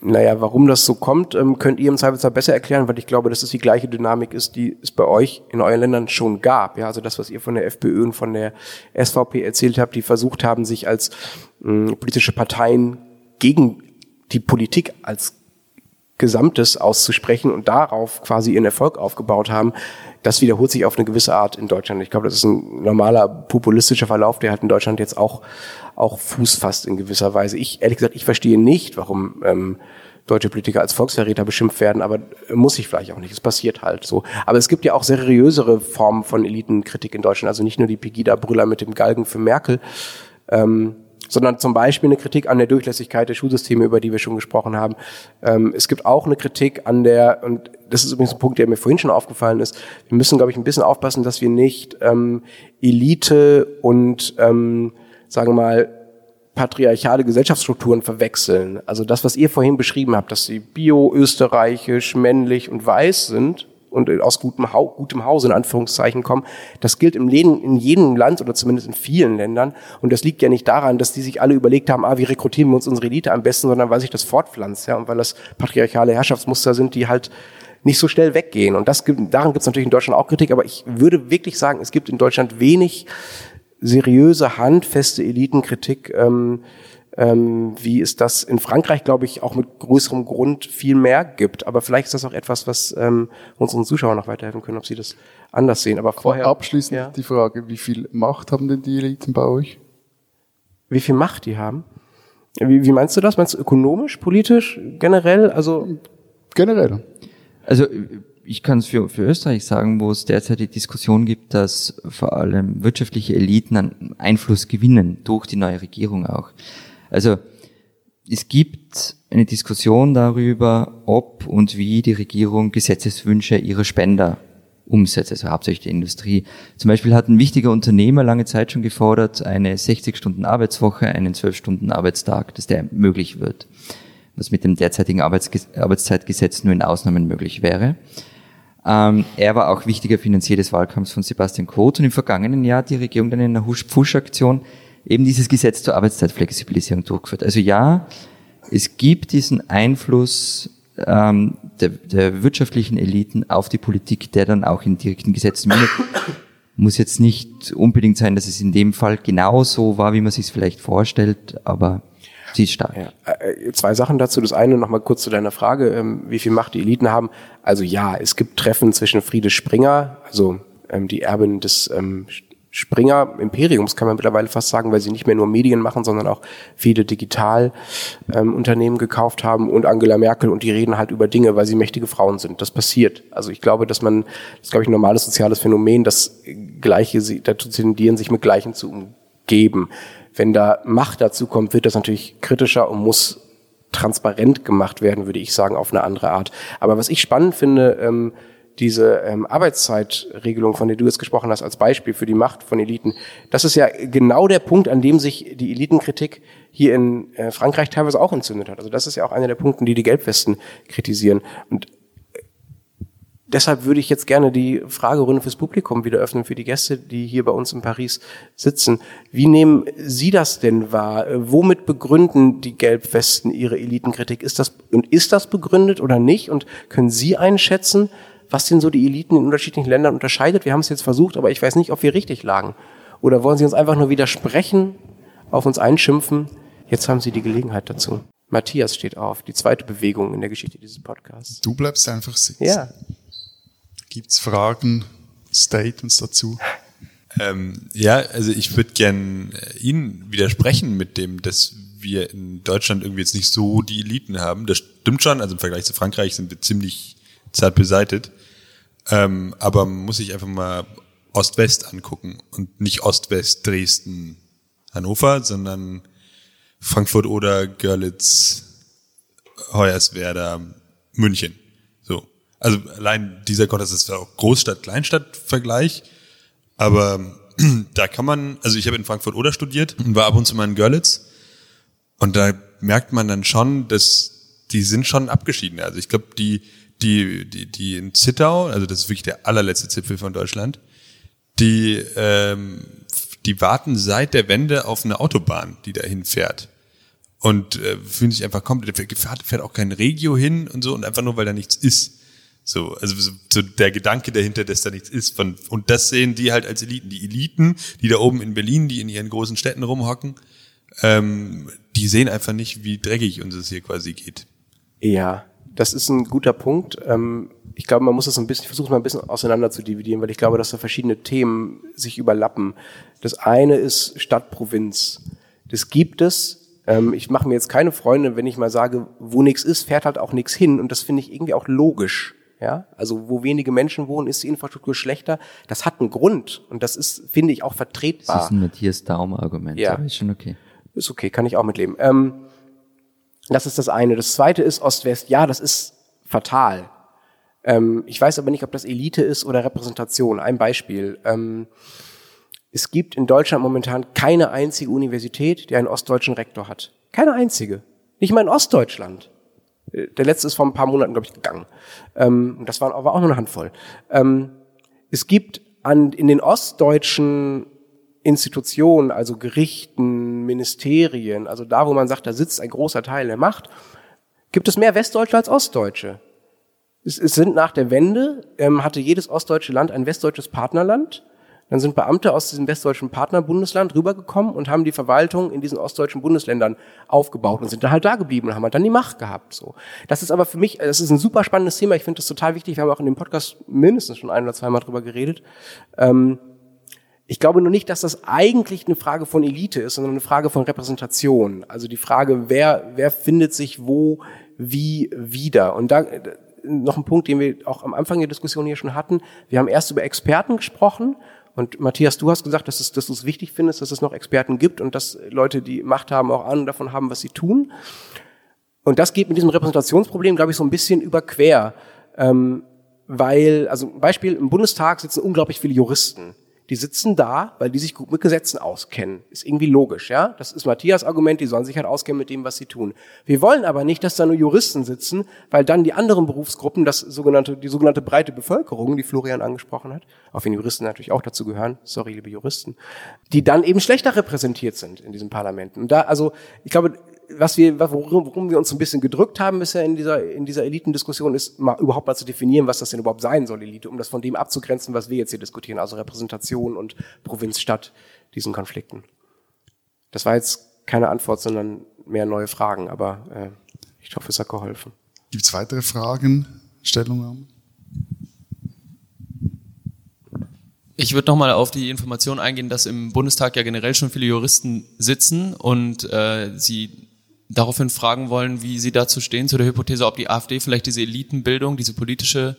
Naja, warum das so kommt, ähm, könnt ihr im Zweifelsfall besser erklären, weil ich glaube, dass es die gleiche Dynamik ist, die es bei euch in euren Ländern schon gab. Ja, also das, was ihr von der FPÖ und von der SVP erzählt habt, die versucht haben, sich als mh, politische Parteien gegen die Politik als Gesamtes auszusprechen und darauf quasi ihren Erfolg aufgebaut haben, das wiederholt sich auf eine gewisse Art in Deutschland. Ich glaube, das ist ein normaler populistischer Verlauf, der halt in Deutschland jetzt auch, auch Fuß fasst in gewisser Weise. Ich, ehrlich gesagt, ich verstehe nicht, warum ähm, deutsche Politiker als Volksverräter beschimpft werden, aber muss ich vielleicht auch nicht. Es passiert halt so. Aber es gibt ja auch seriösere Formen von Elitenkritik in Deutschland. Also nicht nur die Pegida-Brüller mit dem Galgen für Merkel, ähm, sondern zum Beispiel eine Kritik an der Durchlässigkeit der Schulsysteme, über die wir schon gesprochen haben. Ähm, es gibt auch eine Kritik an der, und das ist übrigens ein Punkt, der mir vorhin schon aufgefallen ist, wir müssen, glaube ich, ein bisschen aufpassen, dass wir nicht ähm, Elite und, ähm, sagen wir mal, patriarchale Gesellschaftsstrukturen verwechseln. Also das, was ihr vorhin beschrieben habt, dass sie bio, österreichisch, männlich und weiß sind und aus gutem, Hau gutem Hause in Anführungszeichen kommen, das gilt im Leben in jedem Land oder zumindest in vielen Ländern. Und das liegt ja nicht daran, dass die sich alle überlegt haben, ah, wie rekrutieren wir uns unsere Elite am besten, sondern weil sich das fortpflanzt, ja, und weil das patriarchale Herrschaftsmuster sind, die halt nicht so schnell weggehen. Und das gibt, daran gibt es natürlich in Deutschland auch Kritik, aber ich würde wirklich sagen, es gibt in Deutschland wenig seriöse, handfeste Elitenkritik, ähm, ähm, wie es das in Frankreich, glaube ich, auch mit größerem Grund viel mehr gibt. Aber vielleicht ist das auch etwas, was ähm, unseren Zuschauern noch weiterhelfen können, ob sie das anders sehen. Aber vorher Abschließend ja. die Frage, wie viel Macht haben denn die Eliten bei euch? wie viel Macht die haben. Wie, wie meinst du das? Meinst du ökonomisch, politisch, generell? Also Generell. Also ich kann es für, für Österreich sagen, wo es derzeit die Diskussion gibt, dass vor allem wirtschaftliche Eliten an Einfluss gewinnen, durch die neue Regierung auch. Also es gibt eine Diskussion darüber, ob und wie die Regierung Gesetzeswünsche ihrer Spender umsetzt, also hauptsächlich die Industrie. Zum Beispiel hat ein wichtiger Unternehmer lange Zeit schon gefordert, eine 60-Stunden-Arbeitswoche, einen 12-Stunden-Arbeitstag, dass der möglich wird, was mit dem derzeitigen Arbeits Arbeitszeitgesetz nur in Ausnahmen möglich wäre. Ähm, er war auch wichtiger Finanzier des Wahlkampfs von Sebastian Kurz und im vergangenen Jahr hat die Regierung dann in einer Husch-Pfusch-Aktion eben dieses Gesetz zur Arbeitszeitflexibilisierung durchgeführt. Also ja, es gibt diesen Einfluss ähm, der, der wirtschaftlichen Eliten auf die Politik, der dann auch in direkten Gesetzen mündet. Muss jetzt nicht unbedingt sein, dass es in dem Fall genauso war, wie man sich es vielleicht vorstellt, aber sie ist stark. Ja, äh, zwei Sachen dazu. Das eine nochmal kurz zu deiner Frage, ähm, wie viel Macht die Eliten haben. Also ja, es gibt Treffen zwischen Friede Springer, also ähm, die Erbin des ähm, Springer Imperiums, kann man mittlerweile fast sagen, weil sie nicht mehr nur Medien machen, sondern auch viele Digitalunternehmen ähm, gekauft haben und Angela Merkel und die reden halt über Dinge, weil sie mächtige Frauen sind. Das passiert. Also ich glaube, dass man, das ist glaube ich ein normales soziales Phänomen, dass Gleiche sie- dazu tendieren, sich mit Gleichen zu umgeben. Wenn da Macht dazu kommt, wird das natürlich kritischer und muss transparent gemacht werden, würde ich sagen, auf eine andere Art. Aber was ich spannend finde, ähm, diese ähm, Arbeitszeitregelung, von der du jetzt gesprochen hast, als Beispiel für die Macht von Eliten, das ist ja genau der Punkt, an dem sich die Elitenkritik hier in äh, Frankreich teilweise auch entzündet hat. Also das ist ja auch einer der Punkte, die die Gelbwesten kritisieren. Und äh, deshalb würde ich jetzt gerne die Fragerunde fürs Publikum wieder öffnen, für die Gäste, die hier bei uns in Paris sitzen. Wie nehmen Sie das denn wahr? Äh, Womit begründen die Gelbwesten ihre Elitenkritik? Ist das, und ist das begründet oder nicht? Und können Sie einschätzen, was denn so die Eliten in unterschiedlichen Ländern unterscheidet? Wir haben es jetzt versucht, aber ich weiß nicht, ob wir richtig lagen. Oder wollen Sie uns einfach nur widersprechen, auf uns einschimpfen? Jetzt haben Sie die Gelegenheit dazu. Matthias steht auf, die zweite Bewegung in der Geschichte dieses Podcasts. Du bleibst einfach sitzen. Ja, Gibt's Fragen, Statements dazu? Ähm, ja, also ich würde gern äh, Ihnen widersprechen mit dem, dass wir in Deutschland irgendwie jetzt nicht so die Eliten haben. Das stimmt schon, also im Vergleich zu Frankreich sind wir ziemlich zart beseitet. Ähm, aber man muss sich einfach mal Ost-West angucken und nicht Ost-West Dresden, Hannover, sondern Frankfurt oder Görlitz, Hoyerswerda, München. So. Also allein dieser Kontrast ist auch Großstadt-Kleinstadt-Vergleich, aber da kann man, also ich habe in Frankfurt oder studiert und war ab und zu mal in Görlitz und da merkt man dann schon, dass die sind schon abgeschieden. Also ich glaube, die, die, die, die in Zittau, also das ist wirklich der allerletzte Zipfel von Deutschland, die, ähm, die warten seit der Wende auf eine Autobahn, die dahin fährt. Und äh, fühlen sich einfach komplett, fährt, fährt auch kein Regio hin und so und einfach nur, weil da nichts ist. So, also so, so der Gedanke dahinter, dass da nichts ist. Von, und das sehen die halt als Eliten. Die Eliten, die da oben in Berlin, die in ihren großen Städten rumhocken, ähm, die sehen einfach nicht, wie dreckig uns es hier quasi geht. Ja, das ist ein guter Punkt. Ähm, ich glaube, man muss das ein bisschen, ich versuche mal ein bisschen auseinander zu dividieren, weil ich glaube, dass da verschiedene Themen sich überlappen. Das eine ist Stadt-Provinz. Das gibt es. Ähm, ich mache mir jetzt keine Freunde, wenn ich mal sage, wo nichts ist, fährt halt auch nichts hin. Und das finde ich irgendwie auch logisch. Ja, also wo wenige Menschen wohnen, ist die Infrastruktur schlechter. Das hat einen Grund und das ist, finde ich, auch vertretbar. Das ist ein Matthias Daum-Argument, Ja. ist schon okay. Ist okay, kann ich auch mitleben. Ähm, das ist das eine. Das zweite ist Ost-West. Ja, das ist fatal. Ähm, ich weiß aber nicht, ob das Elite ist oder Repräsentation. Ein Beispiel. Ähm, es gibt in Deutschland momentan keine einzige Universität, die einen ostdeutschen Rektor hat. Keine einzige. Nicht mal in Ostdeutschland. Äh, Der letzte ist vor ein paar Monaten, glaube ich, gegangen. Ähm, das waren aber auch nur eine Handvoll. Ähm, es gibt an, in den ostdeutschen Institutionen, also Gerichten, Ministerien, also da, wo man sagt, da sitzt ein großer Teil der Macht, gibt es mehr Westdeutsche als Ostdeutsche. Es, es sind nach der Wende, ähm, hatte jedes ostdeutsche Land ein westdeutsches Partnerland. Dann sind Beamte aus diesem westdeutschen Partnerbundesland rübergekommen und haben die Verwaltung in diesen ostdeutschen Bundesländern aufgebaut und sind dann halt da geblieben und haben halt dann die Macht gehabt. So, das ist aber für mich, das ist ein super spannendes Thema. Ich finde das total wichtig. Wir haben auch in dem Podcast mindestens schon ein oder zweimal drüber geredet. Ähm, ich glaube nur nicht, dass das eigentlich eine Frage von Elite ist, sondern eine Frage von Repräsentation. Also die Frage, wer, wer findet sich wo, wie wieder. Und da noch ein Punkt, den wir auch am Anfang der Diskussion hier schon hatten. Wir haben erst über Experten gesprochen. Und Matthias, du hast gesagt, dass, es, dass du es wichtig findest, dass es noch Experten gibt und dass Leute, die Macht haben, auch Ahnung davon haben, was sie tun. Und das geht mit diesem Repräsentationsproblem, glaube ich, so ein bisschen überquer. Ähm, weil, also Beispiel, im Bundestag sitzen unglaublich viele Juristen. Die sitzen da, weil die sich gut mit Gesetzen auskennen. Ist irgendwie logisch, ja? Das ist Matthias Argument, die sollen sich halt auskennen mit dem, was sie tun. Wir wollen aber nicht, dass da nur Juristen sitzen, weil dann die anderen Berufsgruppen, das sogenannte, die sogenannte breite Bevölkerung, die Florian angesprochen hat, auch wenn Juristen natürlich auch dazu gehören, sorry, liebe Juristen, die dann eben schlechter repräsentiert sind in diesen Parlamenten. Und da, also, ich glaube, was wir, worum, worum wir uns ein bisschen gedrückt haben bisher in dieser, in dieser Elitendiskussion, ist mal überhaupt mal zu definieren, was das denn überhaupt sein soll, Elite, um das von dem abzugrenzen, was wir jetzt hier diskutieren, also Repräsentation und Provinz, Stadt, diesen Konflikten. Das war jetzt keine Antwort, sondern mehr neue Fragen, aber äh, ich hoffe, es hat geholfen. Gibt es weitere Fragen, Stellungnahmen? Ich würde nochmal auf die Information eingehen, dass im Bundestag ja generell schon viele Juristen sitzen und äh, sie daraufhin fragen wollen, wie sie dazu stehen, zu der Hypothese, ob die AfD vielleicht diese Elitenbildung, diese politische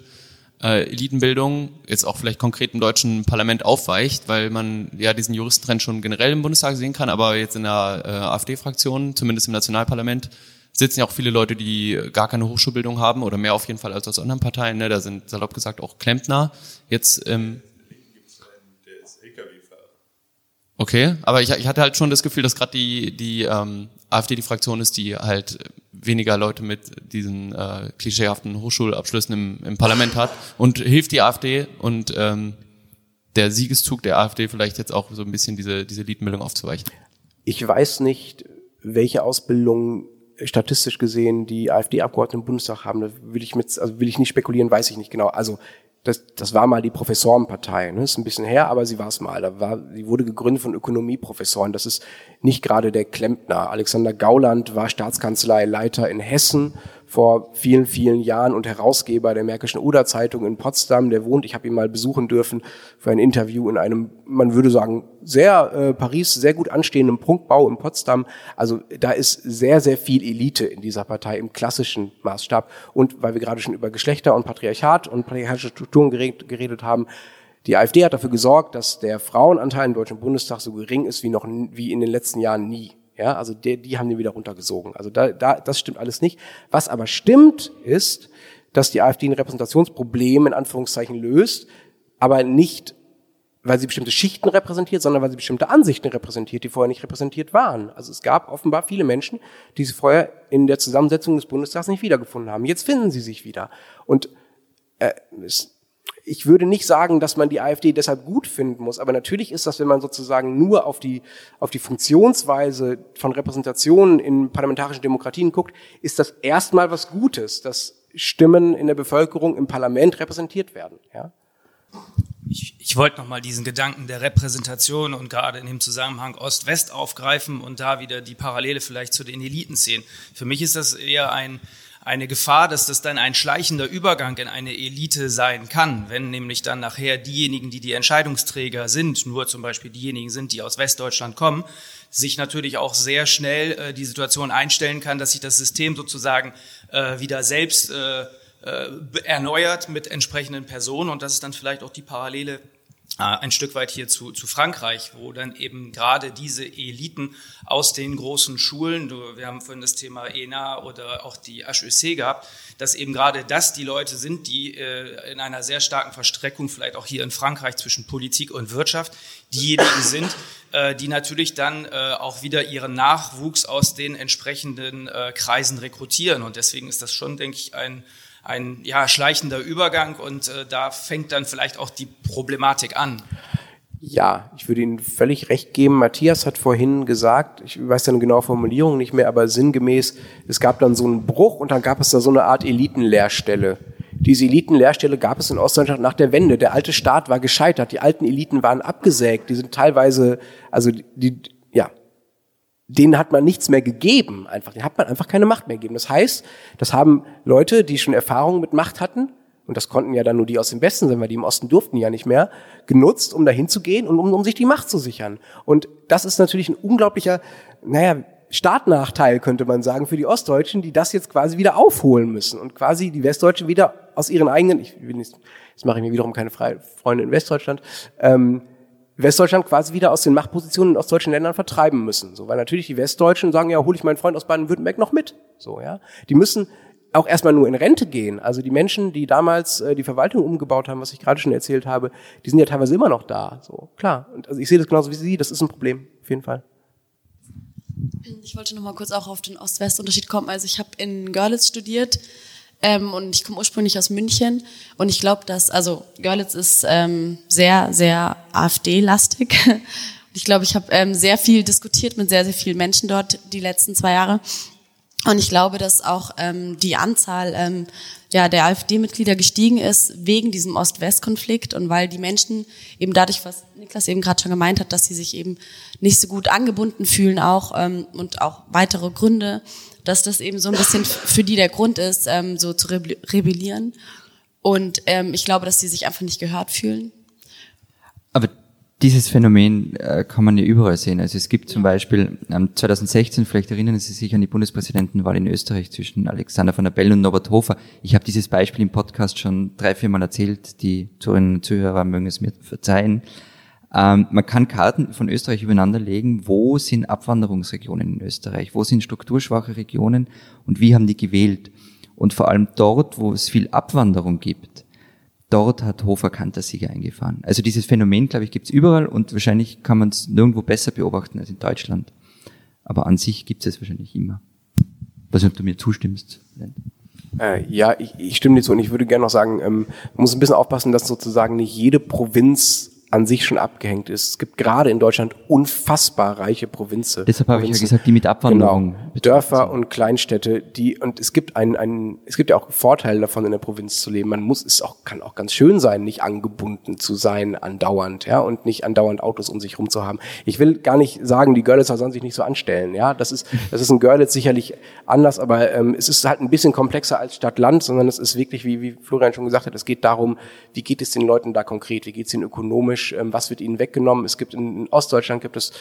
äh, Elitenbildung jetzt auch vielleicht konkret im deutschen Parlament aufweicht, weil man ja diesen Juristentrend schon generell im Bundestag sehen kann, aber jetzt in der äh, AfD-Fraktion, zumindest im Nationalparlament, sitzen ja auch viele Leute, die gar keine Hochschulbildung haben oder mehr auf jeden Fall als aus anderen Parteien. Ne? Da sind salopp gesagt auch Klempner. Jetzt ähm, Okay, aber ich, ich hatte halt schon das Gefühl, dass gerade die, die ähm, AfD die Fraktion ist, die halt weniger Leute mit diesen äh, klischeehaften Hochschulabschlüssen im, im Parlament hat und hilft die AfD und ähm, der Siegeszug der AfD vielleicht jetzt auch so ein bisschen diese, diese Liedmeldung aufzuweichen. Ich weiß nicht, welche Ausbildung statistisch gesehen die AfD-Abgeordneten im Bundestag haben. Da will ich mit, also will ich nicht spekulieren, weiß ich nicht genau. Also das, das war mal die Professorenpartei, ne? ist ein bisschen her, aber sie war es mal. Da war, sie wurde gegründet von Ökonomieprofessoren. Das ist nicht gerade der Klempner. Alexander Gauland war Staatskanzleileiter in Hessen vor vielen, vielen Jahren und Herausgeber der Märkischen Oder-Zeitung in Potsdam. Der wohnt, ich habe ihn mal besuchen dürfen für ein Interview in einem, man würde sagen, sehr äh, Paris, sehr gut anstehenden Prunkbau in Potsdam. Also da ist sehr, sehr viel Elite in dieser Partei im klassischen Maßstab. Und weil wir gerade schon über Geschlechter und Patriarchat und patriarchische Strukturen geredet, geredet haben, die AfD hat dafür gesorgt, dass der Frauenanteil im Deutschen Bundestag so gering ist wie noch wie in den letzten Jahren nie. Ja, also die, die haben den wieder runtergesogen. Also da, da, das stimmt alles nicht. Was aber stimmt, ist, dass die AfD ein Repräsentationsproblem in Anführungszeichen löst, aber nicht, weil sie bestimmte Schichten repräsentiert, sondern weil sie bestimmte Ansichten repräsentiert, die vorher nicht repräsentiert waren. Also es gab offenbar viele Menschen, die sie vorher in der Zusammensetzung des Bundestags nicht wiedergefunden haben. Jetzt finden sie sich wieder. Und äh, es, ich würde nicht sagen, dass man die AfD deshalb gut finden muss, aber natürlich ist das, wenn man sozusagen nur auf die, auf die Funktionsweise von Repräsentationen in parlamentarischen Demokratien guckt, ist das erstmal was Gutes, dass Stimmen in der Bevölkerung im Parlament repräsentiert werden. Ja? Ich, ich wollte nochmal diesen Gedanken der Repräsentation und gerade in dem Zusammenhang Ost-West aufgreifen und da wieder die Parallele vielleicht zu den Eliten sehen. Für mich ist das eher ein eine Gefahr, dass das dann ein schleichender Übergang in eine Elite sein kann, wenn nämlich dann nachher diejenigen, die die Entscheidungsträger sind, nur zum Beispiel diejenigen sind, die aus Westdeutschland kommen, sich natürlich auch sehr schnell äh, die Situation einstellen kann, dass sich das System sozusagen äh, wieder selbst äh, äh erneuert mit entsprechenden Personen und das ist dann vielleicht auch die Parallele ein Stück weit hier zu, zu Frankreich, wo dann eben gerade diese Eliten aus den großen Schulen, wir haben vorhin das Thema ENA oder auch die HEC gehabt, dass eben gerade das die Leute sind, die äh, in einer sehr starken Verstreckung, vielleicht auch hier in Frankreich zwischen Politik und Wirtschaft, diejenigen sind, äh, die natürlich dann äh, auch wieder ihren Nachwuchs aus den entsprechenden äh, Kreisen rekrutieren. Und deswegen ist das schon, denke ich, ein ein ja, schleichender Übergang und äh, da fängt dann vielleicht auch die Problematik an. Ja, ich würde Ihnen völlig recht geben. Matthias hat vorhin gesagt, ich weiß seine genaue Formulierung nicht mehr, aber sinngemäß, es gab dann so einen Bruch und dann gab es da so eine Art Elitenlehrstelle. Diese Elitenlehrstelle gab es in Ostdeutschland nach der Wende. Der alte Staat war gescheitert, die alten Eliten waren abgesägt, die sind teilweise, also die, denen hat man nichts mehr gegeben, einfach, denen hat man einfach keine Macht mehr gegeben. Das heißt, das haben Leute, die schon Erfahrungen mit Macht hatten, und das konnten ja dann nur die aus dem Westen sein, weil die im Osten durften ja nicht mehr, genutzt, um dahin zu gehen und um, um sich die Macht zu sichern. Und das ist natürlich ein unglaublicher, naja, Startnachteil, könnte man sagen, für die Ostdeutschen, die das jetzt quasi wieder aufholen müssen und quasi die Westdeutschen wieder aus ihren eigenen, ich will nicht, jetzt mache ich mir wiederum keine Freunde in Westdeutschland, ähm, Westdeutschland quasi wieder aus den Machtpositionen in ostdeutschen Ländern vertreiben müssen. So, weil natürlich die Westdeutschen sagen, ja, hole ich meinen Freund aus Baden-Württemberg noch mit. So, ja. Die müssen auch erstmal nur in Rente gehen. Also die Menschen, die damals äh, die Verwaltung umgebaut haben, was ich gerade schon erzählt habe, die sind ja teilweise immer noch da. So, klar. Und also ich sehe das genauso wie Sie, das ist ein Problem, auf jeden Fall. Ich wollte noch mal kurz auch auf den Ost-West-Unterschied kommen. Also ich habe in Görlitz studiert ähm, und ich komme ursprünglich aus München und ich glaube, dass, also Görlitz ist ähm, sehr, sehr AfD-lastig. Ich glaube, ich habe ähm, sehr viel diskutiert mit sehr, sehr vielen Menschen dort die letzten zwei Jahre. Und ich glaube, dass auch ähm, die Anzahl ähm, ja, der AfD-Mitglieder gestiegen ist wegen diesem Ost-West-Konflikt und weil die Menschen eben dadurch, was Niklas eben gerade schon gemeint hat, dass sie sich eben nicht so gut angebunden fühlen auch ähm, und auch weitere Gründe, dass das eben so ein bisschen für die der Grund ist, ähm, so zu rebellieren. Und ähm, ich glaube, dass sie sich einfach nicht gehört fühlen. Aber dieses Phänomen äh, kann man ja überall sehen. Also es gibt zum Beispiel ähm, 2016, vielleicht erinnern Sie sich an die Bundespräsidentenwahl in Österreich zwischen Alexander von der Bellen und Norbert Hofer. Ich habe dieses Beispiel im Podcast schon drei, vier Mal erzählt. Die Zuhörerinnen und Zuhörer mögen es mir verzeihen. Ähm, man kann Karten von Österreich übereinander legen, wo sind Abwanderungsregionen in Österreich, wo sind strukturschwache Regionen und wie haben die gewählt. Und vor allem dort, wo es viel Abwanderung gibt, dort hat Hofer Kantersieger eingefahren. Also dieses Phänomen, glaube ich, gibt es überall und wahrscheinlich kann man es nirgendwo besser beobachten als in Deutschland. Aber an sich gibt es es wahrscheinlich immer. weiß nicht, ob du mir zustimmst. Äh, ja, ich, ich stimme dir zu und ich würde gerne noch sagen, ähm, man muss ein bisschen aufpassen, dass sozusagen nicht jede Provinz an sich schon abgehängt ist. Es gibt gerade in Deutschland unfassbar reiche Provinzen. Deshalb habe ich ja gesagt, die mit Abwanderung. Genau. Dörfer und Kleinstädte, die, und es gibt einen, einen, es gibt ja auch Vorteile davon, in der Provinz zu leben. Man muss, es auch, kann auch ganz schön sein, nicht angebunden zu sein andauernd, ja, und nicht andauernd Autos um sich rum zu haben. Ich will gar nicht sagen, die Görlitzer sollen sich nicht so anstellen, ja. Das ist, das ist in Görlitz sicherlich anders, aber ähm, es ist halt ein bisschen komplexer als Stadt-Land, sondern es ist wirklich, wie, wie Florian schon gesagt hat, es geht darum, wie geht es den Leuten da konkret, wie geht es ihnen ökonomisch, ökonomisch, ähm, was wird ihnen weggenommen. Es gibt in, Ostdeutschland gibt es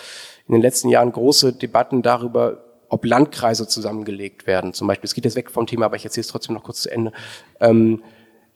in den letzten Jahren große Debatten darüber, ob Landkreise zusammengelegt werden. Zum Beispiel, es geht jetzt weg vom Thema, aber ich erzähle es trotzdem noch kurz zu Ende. Ähm,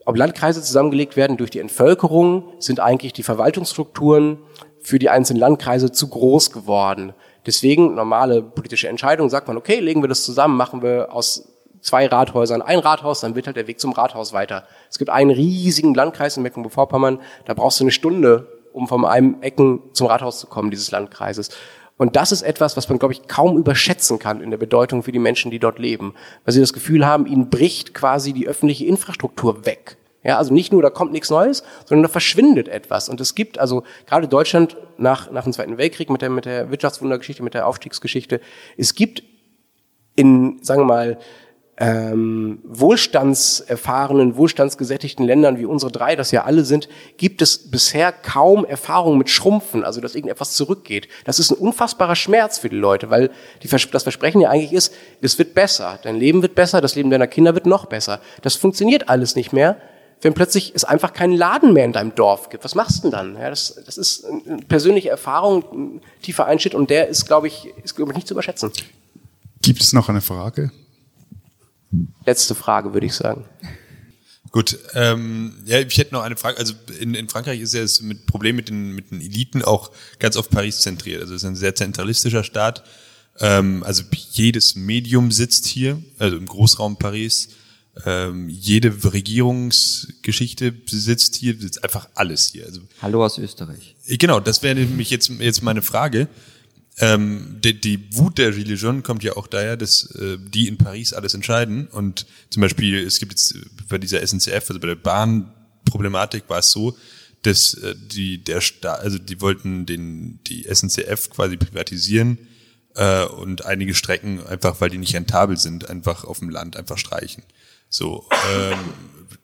ob Landkreise zusammengelegt werden durch die Entvölkerung, sind eigentlich die Verwaltungsstrukturen für die einzelnen Landkreise zu groß geworden. Deswegen normale politische Entscheidung sagt man, okay, legen wir das zusammen, machen wir aus zwei Rathäusern ein Rathaus, dann wird halt der Weg zum Rathaus weiter. Es gibt einen riesigen Landkreis in Mecklenburg-Vorpommern, da brauchst du eine Stunde, um von einem Ecken zum Rathaus zu kommen, dieses Landkreises. Und das ist etwas, was man, glaube ich, kaum überschätzen kann in der Bedeutung für die Menschen, die dort leben. Weil sie das Gefühl haben, ihnen bricht quasi die öffentliche Infrastruktur weg. Ja, also nicht nur, da kommt nichts Neues, sondern da verschwindet etwas. Und es gibt also gerade Deutschland nach, nach dem Zweiten Weltkrieg mit der, mit der Wirtschaftswundergeschichte, mit der Aufstiegsgeschichte, es gibt in, sagen wir mal, ähm, wohlstandserfahrenen, wohlstandsgesättigten Ländern wie unsere drei, das ja alle sind, gibt es bisher kaum Erfahrung mit Schrumpfen, also dass irgendetwas zurückgeht. Das ist ein unfassbarer Schmerz für die Leute, weil die, das Versprechen ja eigentlich ist, es wird besser, dein Leben wird besser, das Leben deiner Kinder wird noch besser. Das funktioniert alles nicht mehr, wenn plötzlich es einfach keinen Laden mehr in deinem Dorf gibt. Was machst du denn dann? Ja, das, das ist eine persönliche Erfahrung, ein tiefer Einschnitt und der ist, glaube ich, ist, glaube ich, nicht zu überschätzen. Gibt es noch eine Frage? Letzte Frage, würde ich sagen. Gut, ähm, ja, ich hätte noch eine Frage. Also in, in Frankreich ist ja das mit Problem mit den, mit den Eliten auch ganz auf Paris zentriert. Also es ist ein sehr zentralistischer Staat. Ähm, also jedes Medium sitzt hier, also im Großraum Paris. Ähm, jede Regierungsgeschichte sitzt hier, sitzt einfach alles hier. Also, Hallo aus Österreich. Genau, das wäre nämlich jetzt, jetzt meine Frage. Ähm, die, die Wut der jaunes kommt ja auch daher, dass äh, die in Paris alles entscheiden. Und zum Beispiel, es gibt jetzt bei dieser SNCF, also bei der Bahnproblematik war es so, dass äh, die der Staat, also die wollten den die SNCF quasi privatisieren äh, und einige Strecken einfach, weil die nicht rentabel sind, einfach auf dem Land einfach streichen. So, ähm,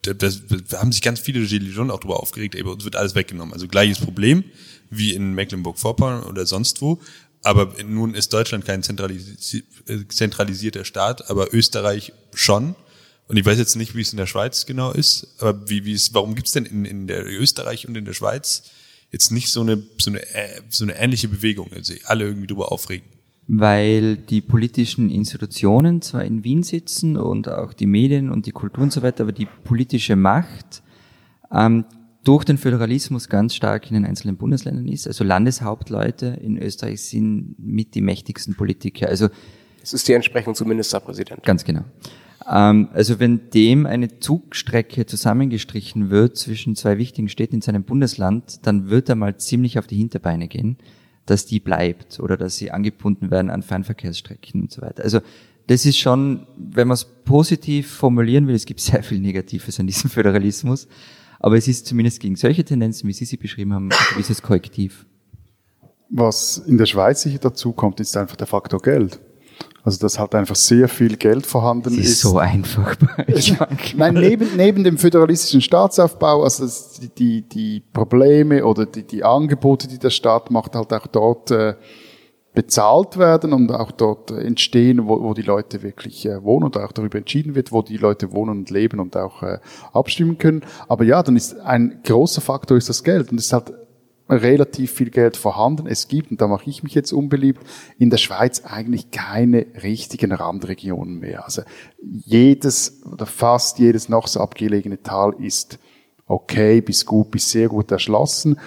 das, da haben sich ganz viele Gilets auch darüber aufgeregt, ey, bei uns wird alles weggenommen. Also gleiches Problem wie in Mecklenburg-Vorpommern oder sonst wo. Aber nun ist Deutschland kein zentralisi zentralisierter Staat, aber Österreich schon. Und ich weiß jetzt nicht, wie es in der Schweiz genau ist, aber wie, wie es, warum gibt es denn in, in der Österreich und in der Schweiz jetzt nicht so eine, so eine, äh, so eine ähnliche Bewegung, also alle irgendwie drüber aufregen? Weil die politischen Institutionen zwar in Wien sitzen und auch die Medien und die Kultur und so weiter, aber die politische Macht ähm, durch den Föderalismus ganz stark in den einzelnen Bundesländern ist. Also Landeshauptleute in Österreich sind mit die mächtigsten Politiker. Also es ist die Entsprechung zum Ministerpräsidenten. Ganz genau. Ähm, also wenn dem eine Zugstrecke zusammengestrichen wird zwischen zwei wichtigen Städten in seinem Bundesland, dann wird er mal ziemlich auf die Hinterbeine gehen, dass die bleibt oder dass sie angebunden werden an Fernverkehrsstrecken und so weiter. Also das ist schon, wenn man es positiv formulieren will, es gibt sehr viel Negatives an diesem Föderalismus, aber es ist zumindest gegen solche Tendenzen, wie Sie sie beschrieben haben, ein gewisses Korrektiv. Was in der Schweiz sicher dazu kommt, ist einfach der Faktor Geld. Also dass halt einfach sehr viel Geld vorhanden ist. ist so einfach. Nein, neben, neben dem föderalistischen Staatsaufbau, also die, die Probleme oder die, die Angebote, die der Staat macht, halt auch dort äh, bezahlt werden und auch dort entstehen, wo, wo die Leute wirklich äh, wohnen und auch darüber entschieden wird, wo die Leute wohnen und leben und auch äh, abstimmen können. Aber ja, dann ist ein großer Faktor ist das Geld und es halt relativ viel Geld vorhanden. Es gibt, und da mache ich mich jetzt unbeliebt, in der Schweiz eigentlich keine richtigen Randregionen mehr. Also jedes oder fast jedes noch so abgelegene Tal ist okay bis gut bis sehr gut erschlossen.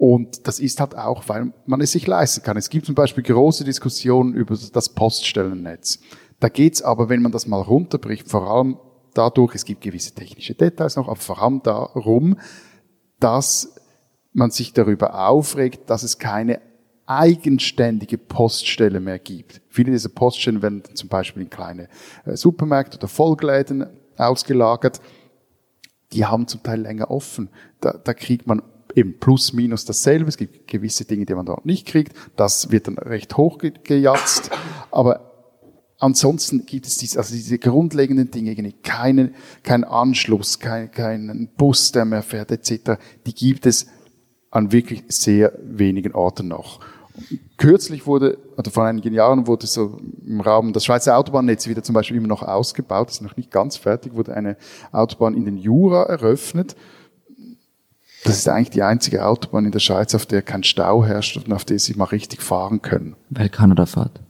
Und das ist halt auch, weil man es sich leisten kann. Es gibt zum Beispiel große Diskussionen über das Poststellennetz. Da geht's aber, wenn man das mal runterbricht, vor allem dadurch, es gibt gewisse technische Details noch, aber vor allem darum, dass man sich darüber aufregt, dass es keine eigenständige Poststelle mehr gibt. Viele dieser Poststellen werden zum Beispiel in kleine äh, Supermärkte oder Vollläden ausgelagert. Die haben zum Teil länger offen. Da, da kriegt man eben plus minus dasselbe. Es gibt gewisse Dinge, die man dort nicht kriegt. Das wird dann recht hoch ge gejatzt. Aber ansonsten gibt es diese, also diese grundlegenden Dinge, keinen, keinen Anschluss, kein, keinen Bus, der mehr fährt, etc. Die gibt es an wirklich sehr wenigen Orten noch. Kürzlich wurde, oder vor einigen Jahren wurde so im Rahmen das Schweizer Autobahnnetz wieder zum Beispiel immer noch ausgebaut, ist noch nicht ganz fertig, wurde eine Autobahn in den Jura eröffnet. Das ist eigentlich die einzige Autobahn in der Schweiz, auf der kein Stau herrscht und auf der sie mal richtig fahren können. Weil Kanada fährt.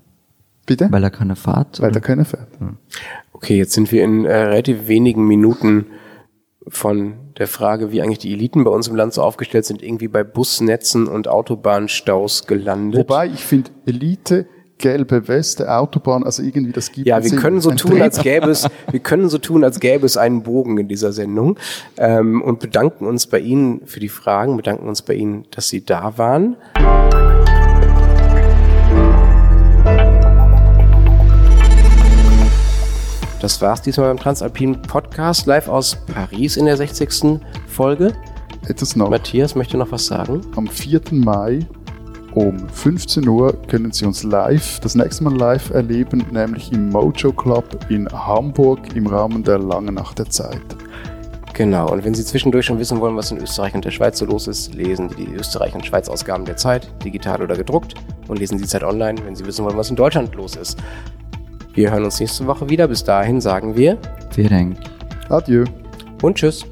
Bitte? Weil er keine fährt? Weil er keine fährt. Okay, jetzt sind wir in äh, relativ wenigen Minuten von der Frage, wie eigentlich die Eliten bei uns im Land so aufgestellt sind, irgendwie bei Busnetzen und Autobahnstaus gelandet. Wobei ich finde, Elite, gelbe Weste, Autobahn, also irgendwie das gibt Ja, wir können so tun, als gäbe es, wir können so tun, als gäbe es einen Bogen in dieser Sendung ähm, und bedanken uns bei Ihnen für die Fragen, bedanken uns bei Ihnen, dass Sie da waren. Das war's diesmal beim Transalpinen Podcast, live aus Paris in der 60. Folge. Matthias möchte noch was sagen. Am 4. Mai um 15 Uhr können Sie uns live, das nächste Mal live erleben, nämlich im Mojo Club in Hamburg im Rahmen der Langen Nacht der Zeit. Genau, und wenn Sie zwischendurch schon wissen wollen, was in Österreich und der Schweiz so los ist, lesen Sie die Österreich- und Schweiz-Ausgaben der Zeit, digital oder gedruckt, und lesen Sie Zeit online, wenn Sie wissen wollen, was in Deutschland los ist. Wir hören uns nächste Woche wieder. Bis dahin sagen wir Vielen Dank. Adieu. und Tschüss.